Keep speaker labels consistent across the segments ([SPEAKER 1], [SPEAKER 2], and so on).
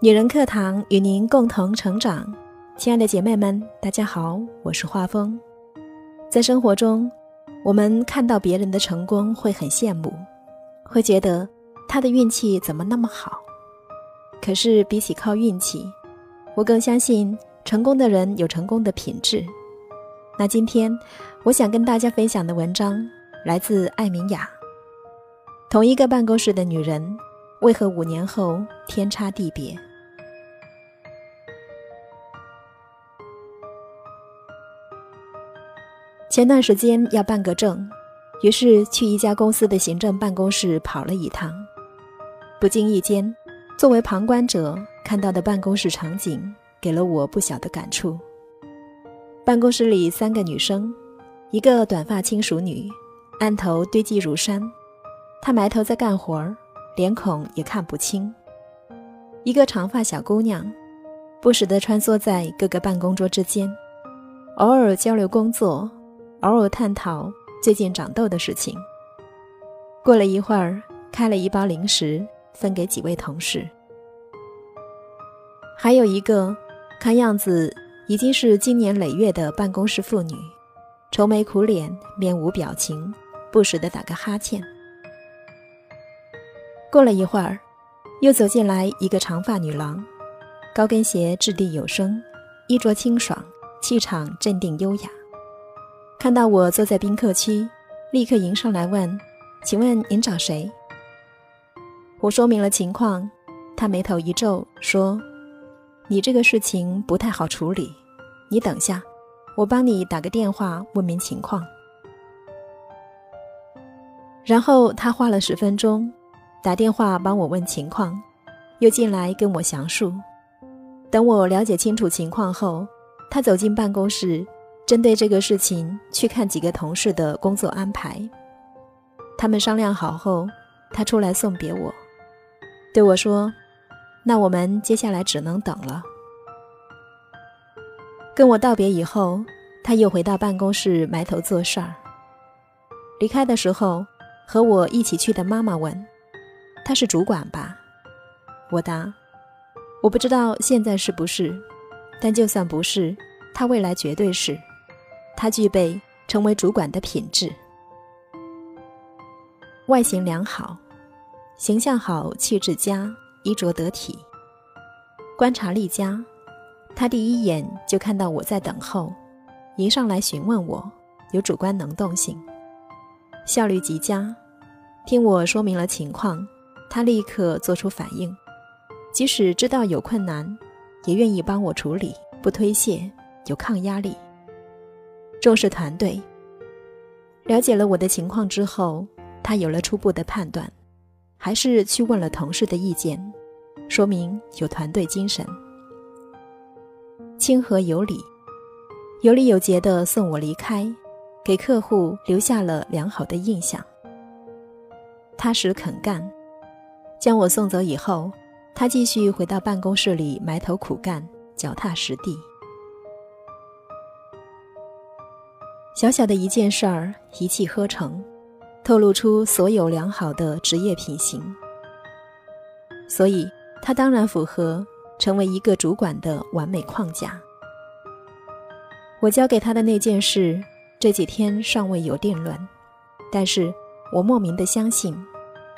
[SPEAKER 1] 女人课堂与您共同成长，亲爱的姐妹们，大家好，我是画风。在生活中，我们看到别人的成功会很羡慕，会觉得他的运气怎么那么好。可是比起靠运气，我更相信成功的人有成功的品质。那今天我想跟大家分享的文章来自艾明雅。同一个办公室的女人，为何五年后天差地别？前段时间要办个证，于是去一家公司的行政办公室跑了一趟。不经意间，作为旁观者看到的办公室场景，给了我不小的感触。办公室里三个女生，一个短发轻熟女，案头堆积如山，她埋头在干活儿，脸孔也看不清；一个长发小姑娘，不时地穿梭在各个办公桌之间，偶尔交流工作。偶尔探讨最近长痘的事情。过了一会儿，开了一包零食分给几位同事。还有一个看样子已经是经年累月的办公室妇女，愁眉苦脸，面无表情，不时的打个哈欠。过了一会儿，又走进来一个长发女郎，高跟鞋掷地有声，衣着清爽，气场镇定优雅。看到我坐在宾客区，立刻迎上来问：“请问您找谁？”我说明了情况，他眉头一皱，说：“你这个事情不太好处理，你等下，我帮你打个电话问明情况。”然后他花了十分钟，打电话帮我问情况，又进来跟我详述。等我了解清楚情况后，他走进办公室。针对这个事情，去看几个同事的工作安排。他们商量好后，他出来送别我，对我说：“那我们接下来只能等了。”跟我道别以后，他又回到办公室埋头做事儿。离开的时候，和我一起去的妈妈问：“他是主管吧？”我答：“我不知道现在是不是，但就算不是，他未来绝对是。”他具备成为主管的品质：外形良好，形象好，气质佳，衣着得体，观察力佳。他第一眼就看到我在等候，迎上来询问我，有主观能动性，效率极佳。听我说明了情况，他立刻做出反应，即使知道有困难，也愿意帮我处理，不推卸，有抗压力。重视团队。了解了我的情况之后，他有了初步的判断，还是去问了同事的意见，说明有团队精神，亲和有礼，有礼有节的送我离开，给客户留下了良好的印象。踏实肯干，将我送走以后，他继续回到办公室里埋头苦干，脚踏实地。小小的一件事儿，一气呵成，透露出所有良好的职业品行。所以，他当然符合成为一个主管的完美框架。我交给他的那件事，这几天尚未有定论，但是我莫名的相信，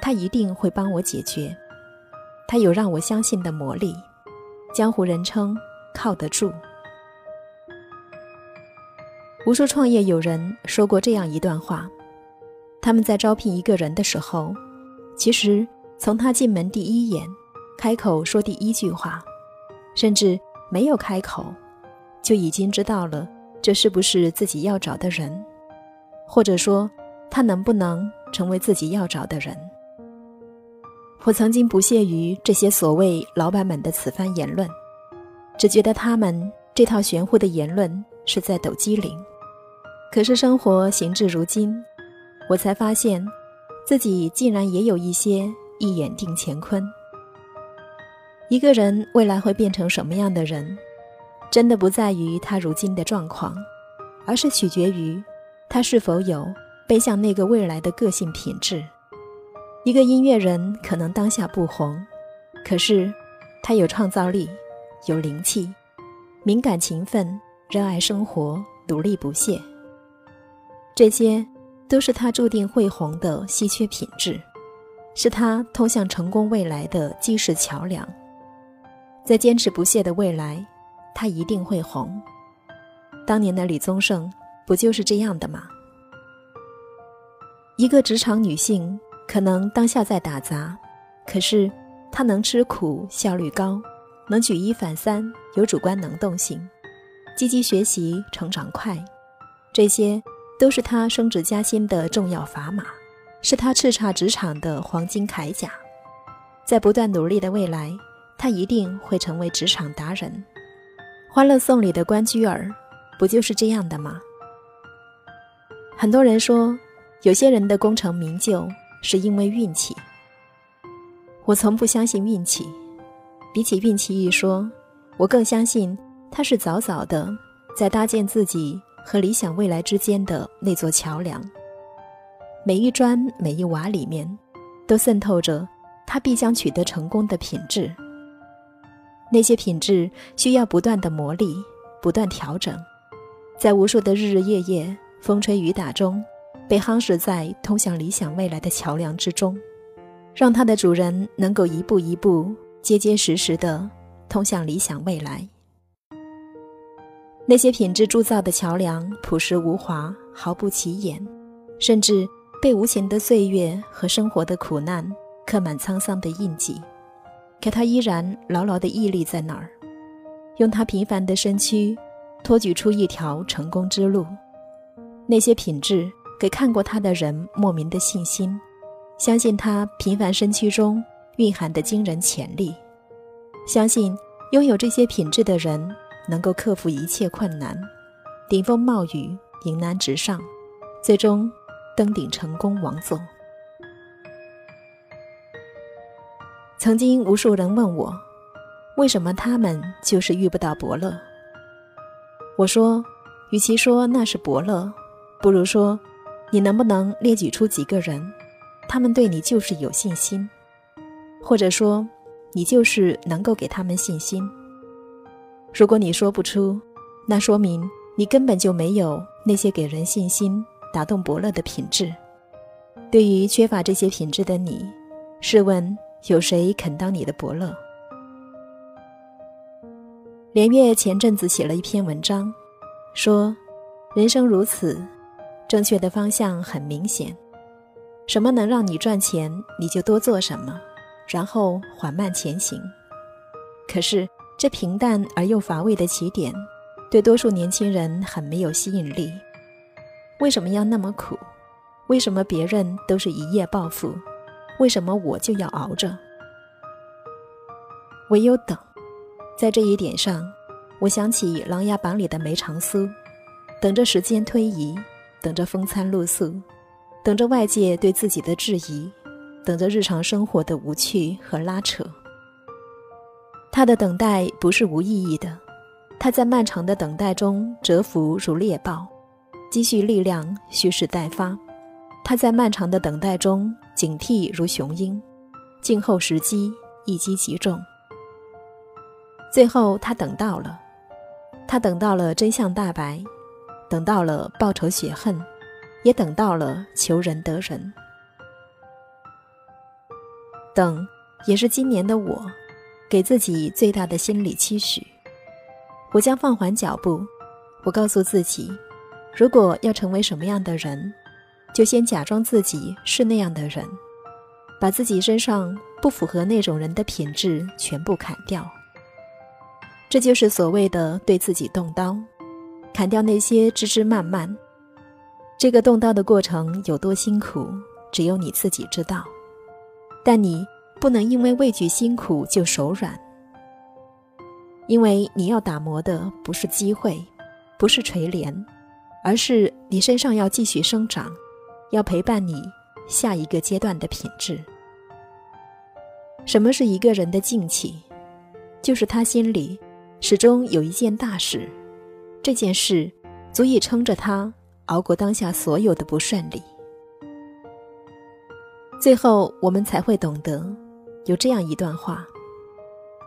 [SPEAKER 1] 他一定会帮我解决。他有让我相信的魔力，江湖人称靠得住。无数创业有人说过这样一段话：他们在招聘一个人的时候，其实从他进门第一眼，开口说第一句话，甚至没有开口，就已经知道了这是不是自己要找的人，或者说他能不能成为自己要找的人。我曾经不屑于这些所谓老板们的此番言论，只觉得他们这套玄乎的言论是在抖机灵。可是生活行至如今，我才发现，自己竟然也有一些一眼定乾坤。一个人未来会变成什么样的人，真的不在于他如今的状况，而是取决于他是否有背向那个未来的个性品质。一个音乐人可能当下不红，可是他有创造力，有灵气，敏感勤奋，热爱生活，努力不懈。这些都是他注定会红的稀缺品质，是他通向成功未来的基石桥梁。在坚持不懈的未来，他一定会红。当年的李宗盛不就是这样的吗？一个职场女性，可能当下在打杂，可是她能吃苦，效率高，能举一反三，有主观能动性，积极学习，成长快，这些都是他升职加薪的重要砝码，是他叱咤职场的黄金铠甲。在不断努力的未来，他一定会成为职场达人。《欢乐颂》里的关雎尔。不就是这样的吗？很多人说，有些人的功成名就是因为运气。我从不相信运气，比起运气一说，我更相信他是早早的在搭建自己和理想未来之间的那座桥梁。每一砖每一瓦里面，都渗透着他必将取得成功的品质。那些品质需要不断的磨砺，不断调整。在无数的日日夜夜、风吹雨打中，被夯实在通向理想未来的桥梁之中，让它的主人能够一步一步、结结实实地通向理想未来。那些品质铸造的桥梁，朴实无华，毫不起眼，甚至被无情的岁月和生活的苦难刻满沧桑的印记，可它依然牢牢地屹立在那儿，用它平凡的身躯。托举出一条成功之路，那些品质给看过他的人莫名的信心，相信他平凡身躯中蕴含的惊人潜力，相信拥有这些品质的人能够克服一切困难，顶风冒雨，迎难直上，最终登顶成功王座。曾经无数人问我，为什么他们就是遇不到伯乐？我说，与其说那是伯乐，不如说，你能不能列举出几个人，他们对你就是有信心，或者说，你就是能够给他们信心。如果你说不出，那说明你根本就没有那些给人信心、打动伯乐的品质。对于缺乏这些品质的你，试问有谁肯当你的伯乐？连月前阵子写了一篇文章，说：“人生如此，正确的方向很明显。什么能让你赚钱，你就多做什么，然后缓慢前行。可是这平淡而又乏味的起点，对多数年轻人很没有吸引力。为什么要那么苦？为什么别人都是一夜暴富？为什么我就要熬着？唯有等。”在这一点上，我想起《琅琊榜》里的梅长苏，等着时间推移，等着风餐露宿，等着外界对自己的质疑，等着日常生活的无趣和拉扯。他的等待不是无意义的，他在漫长的等待中蛰伏如猎豹，积蓄力量，蓄势待发。他在漫长的等待中警惕如雄鹰，静候时机，一击即中。最后，他等到了，他等到了真相大白，等到了报仇雪恨，也等到了求人得人。等，也是今年的我，给自己最大的心理期许。我将放缓脚步，我告诉自己，如果要成为什么样的人，就先假装自己是那样的人，把自己身上不符合那种人的品质全部砍掉。这就是所谓的对自己动刀，砍掉那些枝枝蔓蔓。这个动刀的过程有多辛苦，只有你自己知道。但你不能因为畏惧辛苦就手软，因为你要打磨的不是机会，不是垂怜，而是你身上要继续生长，要陪伴你下一个阶段的品质。什么是一个人的静气？就是他心里。始终有一件大事，这件事足以撑着他熬过当下所有的不顺利。最后，我们才会懂得，有这样一段话：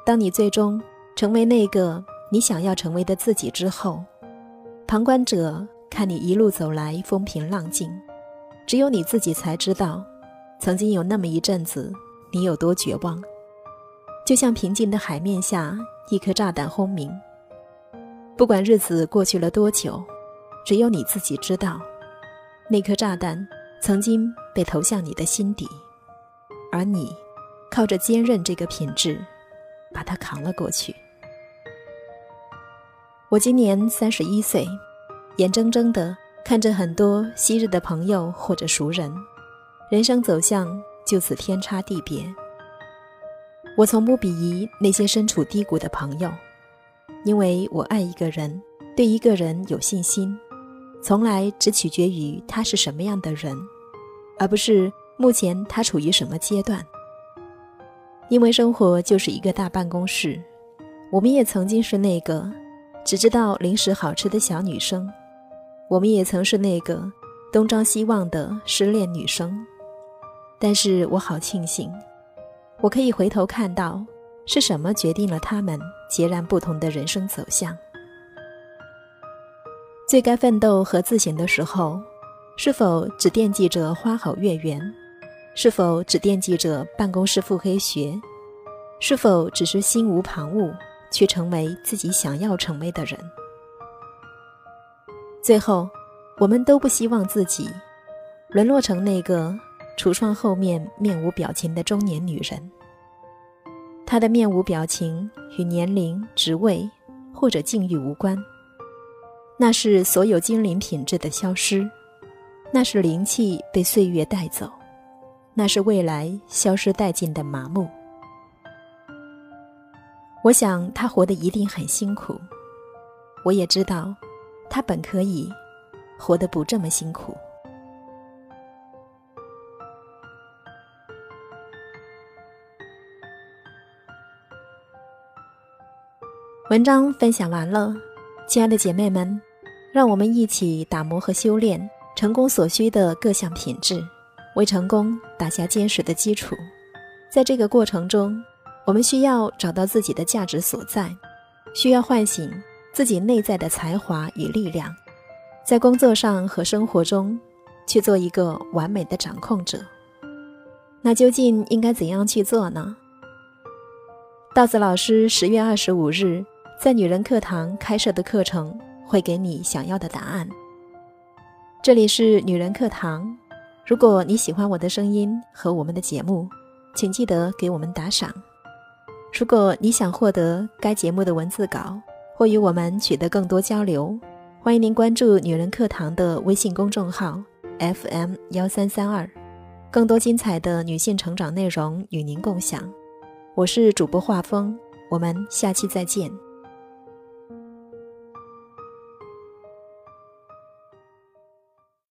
[SPEAKER 1] 当你最终成为那个你想要成为的自己之后，旁观者看你一路走来风平浪静，只有你自己才知道，曾经有那么一阵子你有多绝望。就像平静的海面下一颗炸弹轰鸣。不管日子过去了多久，只有你自己知道，那颗炸弹曾经被投向你的心底，而你靠着坚韧这个品质，把它扛了过去。我今年三十一岁，眼睁睁地看着很多昔日的朋友或者熟人，人生走向就此天差地别。我从不鄙夷那些身处低谷的朋友，因为我爱一个人，对一个人有信心，从来只取决于他是什么样的人，而不是目前他处于什么阶段。因为生活就是一个大办公室，我们也曾经是那个只知道零食好吃的小女生，我们也曾是那个东张西望的失恋女生，但是我好庆幸。我可以回头看到，是什么决定了他们截然不同的人生走向。最该奋斗和自省的时候，是否只惦记着花好月圆？是否只惦记着办公室腹黑学？是否只是心无旁骛，去成为自己想要成为的人？最后，我们都不希望自己沦落成那个。橱窗后面面无表情的中年女人，她的面无表情与年龄、职位或者境遇无关，那是所有精灵品质的消失，那是灵气被岁月带走，那是未来消失殆尽的麻木。我想他活得一定很辛苦，我也知道，他本可以活得不这么辛苦。文章分享完了，亲爱的姐妹们，让我们一起打磨和修炼成功所需的各项品质，为成功打下坚实的基础。在这个过程中，我们需要找到自己的价值所在，需要唤醒自己内在的才华与力量，在工作上和生活中去做一个完美的掌控者。那究竟应该怎样去做呢？稻子老师十月二十五日。在女人课堂开设的课程会给你想要的答案。这里是女人课堂，如果你喜欢我的声音和我们的节目，请记得给我们打赏。如果你想获得该节目的文字稿或与我们取得更多交流，欢迎您关注女人课堂的微信公众号 FM 幺三三二，更多精彩的女性成长内容与您共享。我是主播画风，我们下期再见。